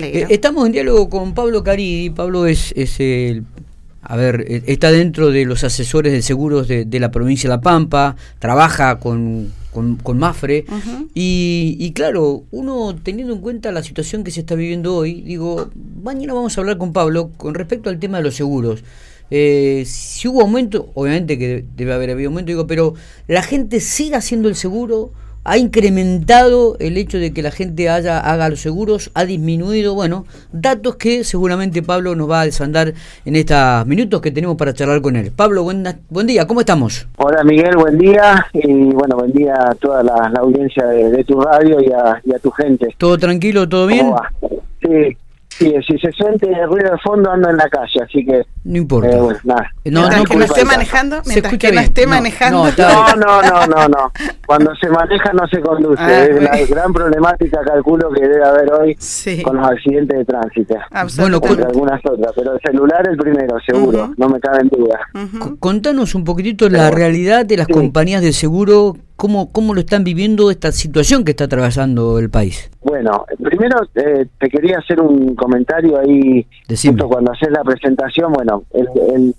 Eh, estamos en diálogo con Pablo Caridi. Pablo es, es el a ver, e, está dentro de los asesores de seguros de, la provincia de La Pampa, trabaja con, con, Mafre, y, y, claro, uno teniendo en cuenta la situación que se está viviendo hoy, digo, mañana vamos a hablar con Pablo con respecto al tema de los seguros. Eh, si hubo aumento, obviamente que debe haber habido aumento, digo, pero la gente sigue haciendo el seguro, ha incrementado el hecho de que la gente haya, haga los seguros, ha disminuido, bueno, datos que seguramente Pablo nos va a desandar en estos minutos que tenemos para charlar con él. Pablo, buen, buen día, ¿cómo estamos? Hola Miguel, buen día y bueno, buen día a toda la, audiencia de, tu radio y a, y a, tu gente. ¿Todo tranquilo, todo bien? Sí, Sí, si se siente ruido de fondo ando en la calle, así que... No importa. Eh, bueno, nada. No, mientras no, que no esté manejando, mientras que no esté manejando... No, no, no, no, no, Cuando se maneja no se conduce. Ah, es la gran problemática, calculo, que debe haber hoy con los accidentes de tránsito. Bueno, con... algunas otras, pero el celular el primero, seguro, no me cabe en duda. Contanos un poquitito la realidad de las compañías de seguro ¿Cómo, ¿Cómo lo están viviendo esta situación que está atravesando el país? Bueno, primero eh, te quería hacer un comentario ahí, justo cuando haces la presentación, bueno, el,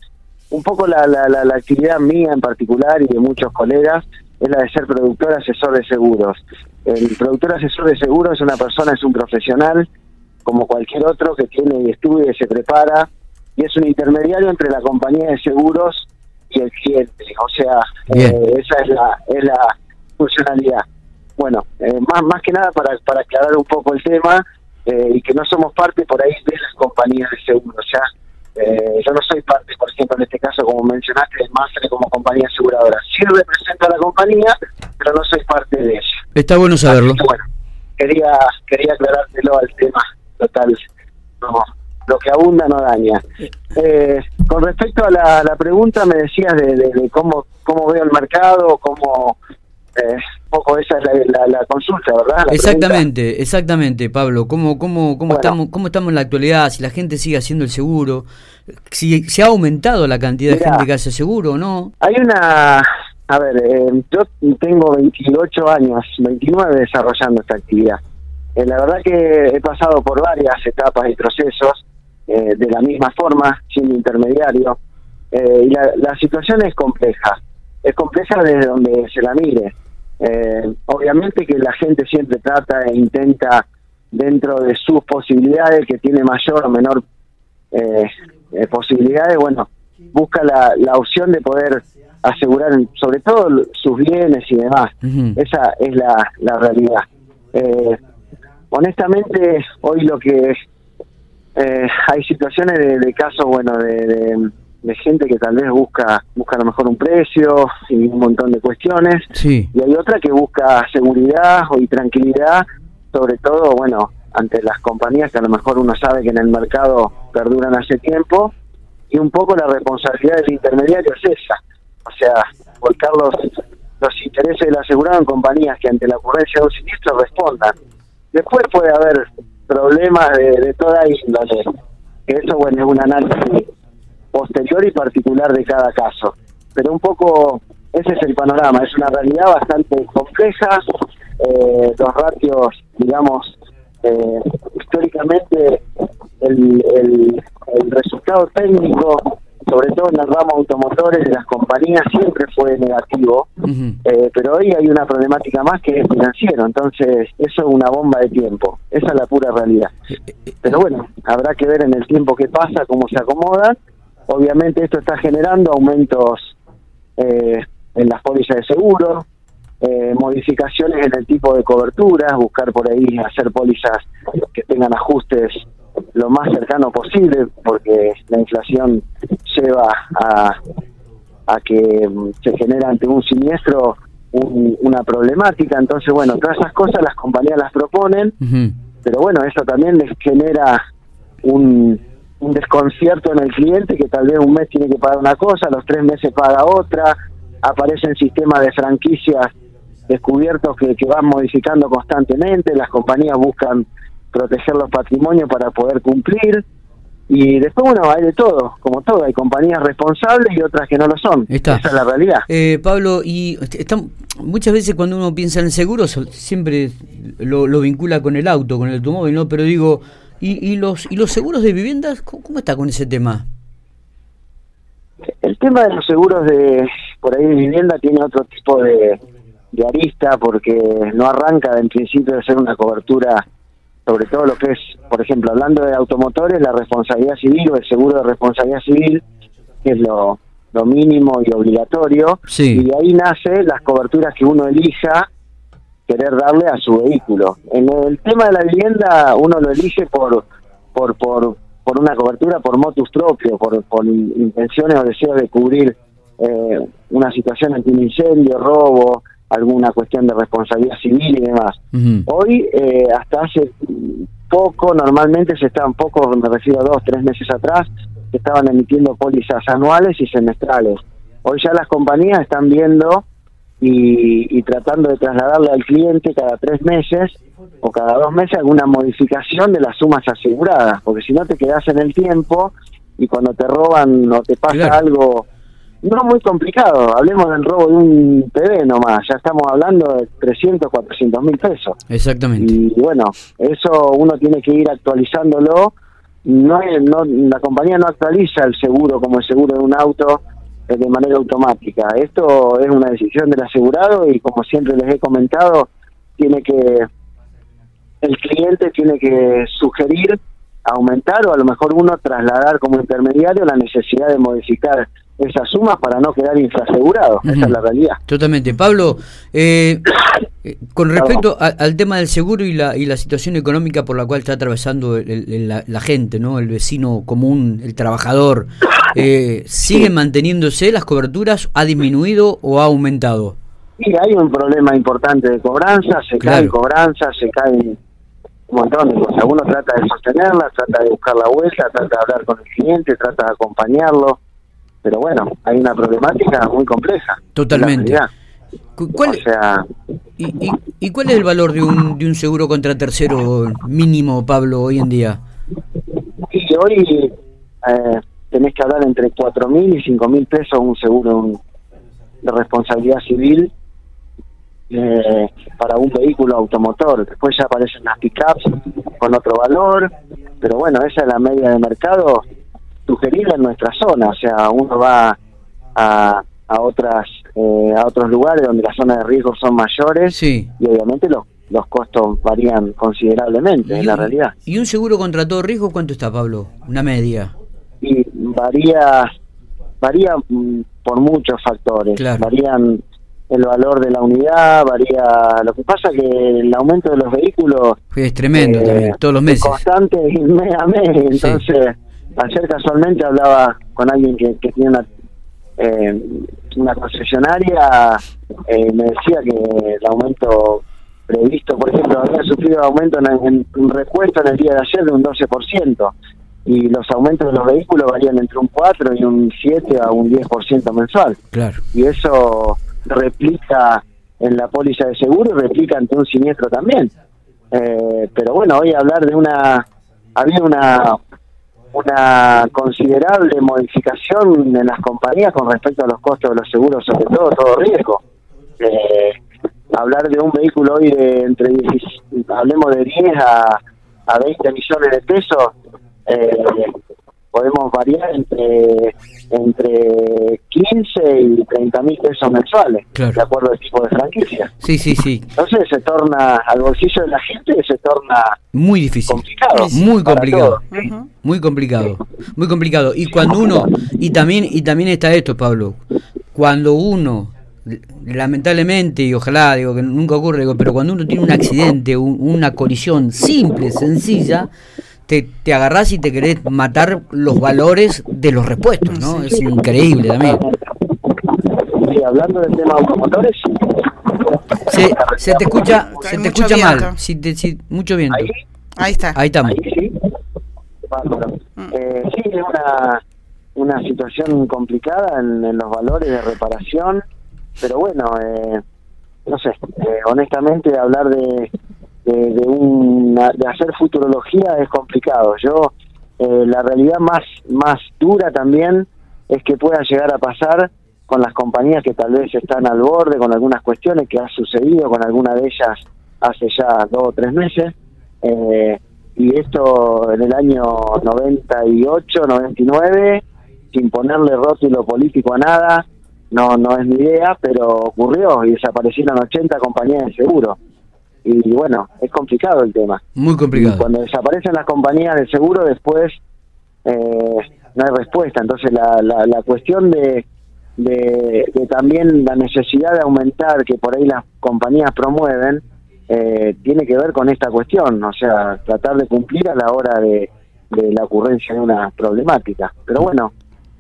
un poco la, la, la, actividad mía en particular y de muchos colegas es la de ser productor asesor de seguros. El productor asesor de seguros es una persona, es un profesional, como cualquier otro que tiene y estudia y se prepara, y es un intermediario entre la compañía de seguros y el cliente. O sea, eh, esa es la, es la funcionalidad. Bueno, eh, más, más que nada para, para aclarar un poco el tema eh, y que no somos parte por ahí de las compañías de seguro. O sea, yo no soy parte, por ejemplo, en este caso, como mencionaste, de Mafre como compañía aseguradora. Sí represento a la compañía, pero no soy parte de ella. Está bueno saberlo. bueno, quería, quería aclarártelo al tema total. No, lo que abunda no daña. Eh, con respecto a la, pregunta, me decías de, cómo, cómo veo el mercado, cómo... Eh, poco esa es la, consulta, ¿verdad? exactamente, exactamente, Pablo. ¿Cómo, cómo, cómo, estamos, ¿Cómo estamos en la actualidad? Si la gente sigue haciendo el seguro, si se ha aumentado la cantidad de gente que hace seguro o no. Hay una... A ver, eh, yo tengo 28 años, 29 desarrollando esta actividad. Eh, la verdad que he pasado por varias etapas y procesos eh, de la misma forma, siendo intermediario. Eh, y la, situación es compleja, es compleja desde donde se la mire. Eh, obviamente que la gente siempre trata e intenta, dentro de sus posibilidades, que tiene mayor o menor posibilidades, bueno, busca la, la opción de poder asegurar sobre todo sus bienes y demás. Esa es la, la realidad. honestamente, hoy lo que eh, hay situaciones de, casos, bueno, de, gente que tal vez busca busca a lo mejor un precio y un montón de cuestiones. Sí. Y hay otra que busca seguridad y tranquilidad, sobre todo, bueno, ante las compañías que a lo mejor uno sabe que en el mercado perduran hace tiempo. Y un poco la responsabilidad del intermediario es esa. O sea, volcar los, los intereses del asegurado en compañías que ante la ocurrencia de un siniestro respondan. Después puede haber problemas de, toda índole. Eso, bueno, es un análisis posterior y particular de cada caso. Pero un poco ese es el panorama, es una realidad bastante compleja. Eh, los ratios, digamos, eh, históricamente el, el, el resultado técnico sobre todo en el ramo automotores de las compañías siempre fue negativo, eh, pero hoy hay una problemática más que es financiero, entonces eso es una bomba de tiempo, esa es la pura realidad. Pero bueno, habrá que ver en el tiempo que pasa, cómo se acomoda, obviamente esto está generando aumentos eh, en las pólizas de seguro, eh, modificaciones en el tipo de coberturas, buscar por ahí hacer pólizas que tengan ajustes lo más cercano posible, porque la inflación lleva a, a que mm, se genera ante un siniestro una problemática. Entonces, bueno, todas esas cosas las compañías las proponen, pero bueno, eso también les genera un, un desconcierto en el cliente que tal vez un mes tiene que pagar una cosa, los tres meses paga otra, aparecen sistemas de franquicias descubiertos que, que van modificando constantemente, las compañías buscan proteger los patrimonios para poder cumplir. Y después, bueno, hay de todo, como todo, hay compañías responsables y otras que no lo son. Esa es la realidad. Eh, Pablo, y está, muchas veces cuando uno piensa en seguros, siempre lo, lo, vincula con el auto, con el automóvil, ¿no? Pero digo, ¿Y, los, ¿Y los seguros de viviendas? ¿Cómo, está con ese tema? El tema de los seguros de por ahí de vivienda tiene otro tipo de, de arista porque no arranca en principio de ser una cobertura sobre todo lo que es, por ejemplo, hablando de automotores, la responsabilidad civil o el seguro de responsabilidad civil, que es lo, lo mínimo y obligatorio, y de ahí nace las coberturas que uno elija querer darle a su vehículo. En el tema de la vivienda uno lo elige por por por, por una cobertura por motus propio, por, por intenciones o deseos de cubrir eh, una situación ante un incendio, robo, alguna cuestión de responsabilidad civil y demás. Hoy, eh, hasta hace poco, normalmente se estaban poco, me refiero a dos, tres meses atrás, se estaban emitiendo pólizas anuales y semestrales. Hoy ya las compañías están viendo y, tratando de trasladarle al cliente cada tres meses o cada dos meses alguna modificación de las sumas aseguradas, porque si no te quedas en el tiempo y cuando te roban o te pasa algo no muy complicado, hablemos del robo de un TV nomás, ya estamos hablando de 300, 400 mil pesos. Exactamente. Y bueno, eso uno tiene que ir actualizándolo. No, no La compañía no actualiza el seguro como el seguro de un auto eh, de manera automática. Esto es una decisión del asegurado y como siempre les he comentado, tiene que el cliente tiene que sugerir aumentar o a lo mejor uno trasladar como intermediario la necesidad de modificar esas sumas para no quedar infrasegurado. Esa es la realidad. Totalmente. Pablo, eh, eh, con respecto al tema del seguro y la, y la situación económica por la cual está atravesando la, gente, ¿no? el vecino común, el trabajador, eh, ¿siguen manteniéndose las coberturas? ¿Ha disminuido o ha aumentado? Sí, hay un problema importante de cobranza, se cae cobranza, se caen un montón de cosas. Uno trata de sostenerla, trata de buscar la vuelta, trata de hablar con el cliente, trata de acompañarlo pero bueno, hay una problemática muy compleja. Totalmente. ¿Cuál, y, y, cuál es el valor de un, de un seguro contra tercero mínimo, Pablo, hoy en día? Sí, hoy eh, tenés que hablar entre cuatro mil y cinco mil pesos un seguro de responsabilidad civil eh, para un vehículo automotor. Después ya aparecen las pickups con otro valor, pero bueno, esa es la media de mercado sugerida en nuestra zona, o sea, uno va a, a otras eh, a otros lugares donde las zonas de riesgo son mayores y obviamente los los costos varían considerablemente en la realidad. ¿Y un seguro contra todo riesgo cuánto está, Pablo? Una media. Y varía varía mm, por muchos factores. Varían el valor de la unidad, varía. Lo que pasa que el aumento de los vehículos es tremendo también, todos los meses. Constante mes a mes, entonces ayer casualmente hablaba con alguien que, que tiene una, eh, una concesionaria, eh, me decía que el aumento previsto, por ejemplo, había sufrido aumento en, repuesto en el día de ayer de un 12%, y los aumentos de los vehículos varían entre un 4 y un 7 a un 10% mensual. Claro. Y eso replica en la póliza de seguro y replica ante un siniestro también. Eh, pero bueno, hoy hablar de una... Había una, una considerable modificación en las compañías con respecto a los costos de los seguros, sobre todo todo riesgo. Eh, hablar de un vehículo hoy de entre hablemos de 10 a, a 20 millones de pesos, eh, podemos variar entre entre 15 y 30 mil pesos mensuales, de acuerdo al tipo de franquicia. Sí, sí, sí. Entonces se torna, al bolsillo de la gente se torna muy difícil, complicado, muy complicado, muy complicado, muy complicado. Y cuando uno, y también, y también está esto, Pablo, cuando uno lamentablemente, y ojalá, digo que nunca ocurre, pero cuando uno tiene un accidente, una colisión simple, sencilla, te, te agarrás y te querés matar los valores de los repuestos, ¿no? Es increíble también. Sí, hablando del tema automotores. Se, se te escucha, se te escucha mal, si te, si, mucho viento. ¿Ahí? está. Ahí estamos. sí. Mm. Eh, sí, es una, una situación complicada en, en, los valores de reparación, pero bueno, eh, no sé, eh, honestamente hablar de, de, de hacer futurología es complicado. Yo, eh, la realidad más, más dura también es que pueda llegar a pasar con las compañías que tal vez están al borde, con algunas cuestiones que ha sucedido con alguna de ellas hace ya dos o tres meses, eh, y esto en el año 98, 99, sin ponerle rótulo político a nada, no no es mi idea, pero ocurrió y desaparecieron 80 compañías de seguro. Y bueno, es complicado el tema. Muy complicado. cuando desaparecen las compañías de seguro, después eh, no hay respuesta. Entonces la, la, cuestión de, de, también la necesidad de aumentar que por ahí las compañías promueven, eh, tiene que ver con esta cuestión, o sea, tratar de cumplir a la hora de, de la ocurrencia de una problemática. Pero bueno,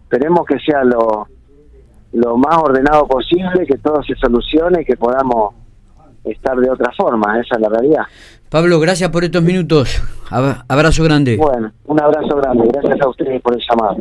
esperemos que sea lo, lo más ordenado posible, que todo se solucione, que podamos estar de otra forma, esa es la realidad. Pablo, gracias por estos minutos. Abrazo grande. Bueno, un abrazo grande, gracias a ustedes por el llamado.